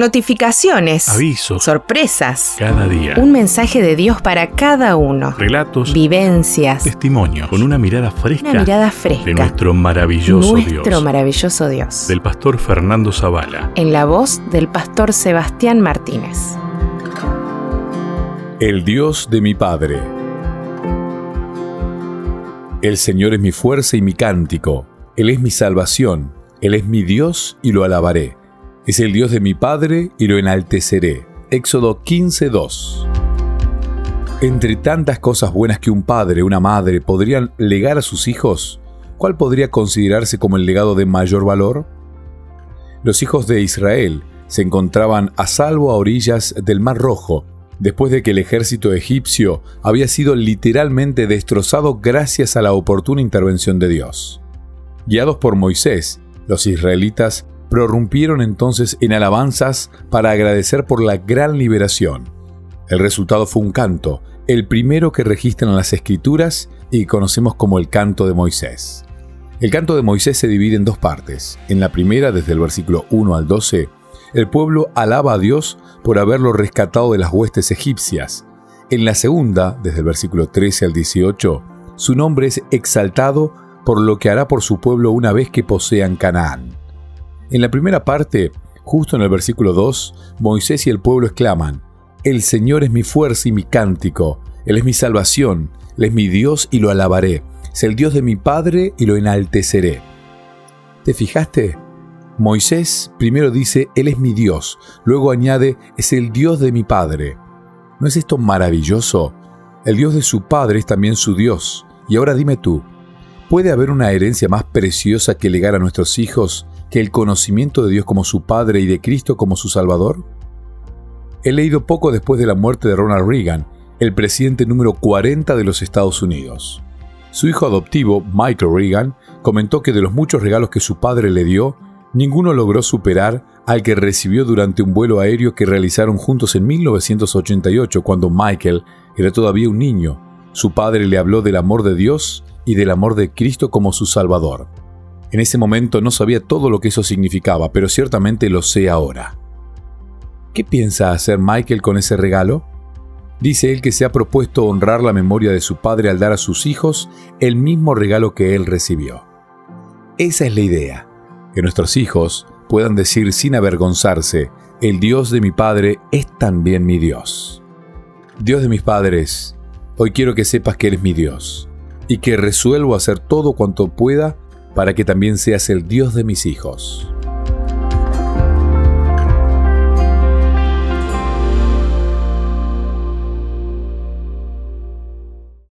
Notificaciones. Avisos. Sorpresas. Cada día. Un mensaje de Dios para cada uno. Relatos. Vivencias. Testimonios. Con una mirada fresca. Una mirada fresca. De nuestro maravilloso Nuestro Dios. maravilloso Dios. Del pastor Fernando Zavala. En la voz del pastor Sebastián Martínez. El Dios de mi Padre. El Señor es mi fuerza y mi cántico. Él es mi salvación. Él es mi Dios y lo alabaré. Es el Dios de mi Padre y lo enalteceré. Éxodo 15:2. Entre tantas cosas buenas que un padre, una madre podrían legar a sus hijos, ¿cuál podría considerarse como el legado de mayor valor? Los hijos de Israel se encontraban a salvo a orillas del Mar Rojo, después de que el ejército egipcio había sido literalmente destrozado gracias a la oportuna intervención de Dios. Guiados por Moisés, los israelitas prorrumpieron entonces en alabanzas para agradecer por la gran liberación. El resultado fue un canto, el primero que registran las escrituras y conocemos como el canto de Moisés. El canto de Moisés se divide en dos partes. En la primera, desde el versículo 1 al 12, el pueblo alaba a Dios por haberlo rescatado de las huestes egipcias. En la segunda, desde el versículo 13 al 18, su nombre es exaltado por lo que hará por su pueblo una vez que posean Canaán. En la primera parte, justo en el versículo 2, Moisés y el pueblo exclaman, El Señor es mi fuerza y mi cántico, Él es mi salvación, Él es mi Dios y lo alabaré, es el Dios de mi Padre y lo enalteceré. ¿Te fijaste? Moisés primero dice, Él es mi Dios, luego añade, es el Dios de mi Padre. ¿No es esto maravilloso? El Dios de su Padre es también su Dios. Y ahora dime tú, ¿puede haber una herencia más preciosa que legar a nuestros hijos que el conocimiento de Dios como su Padre y de Cristo como su Salvador? He leído poco después de la muerte de Ronald Reagan, el presidente número 40 de los Estados Unidos. Su hijo adoptivo, Michael Reagan, comentó que de los muchos regalos que su padre le dio, ninguno logró superar al que recibió durante un vuelo aéreo que realizaron juntos en 1988, cuando Michael era todavía un niño. Su padre le habló del amor de Dios y del amor de Cristo como su Salvador. En ese momento no sabía todo lo que eso significaba, pero ciertamente lo sé ahora. ¿Qué piensa hacer Michael con ese regalo? Dice él que se ha propuesto honrar la memoria de su padre al dar a sus hijos el mismo regalo que él recibió. Esa es la idea, que nuestros hijos puedan decir sin avergonzarse, el Dios de mi Padre es también mi Dios. Dios de mis padres, hoy quiero que sepas que eres mi Dios y que resuelvo hacer todo cuanto pueda para que también seas el Dios de mis hijos.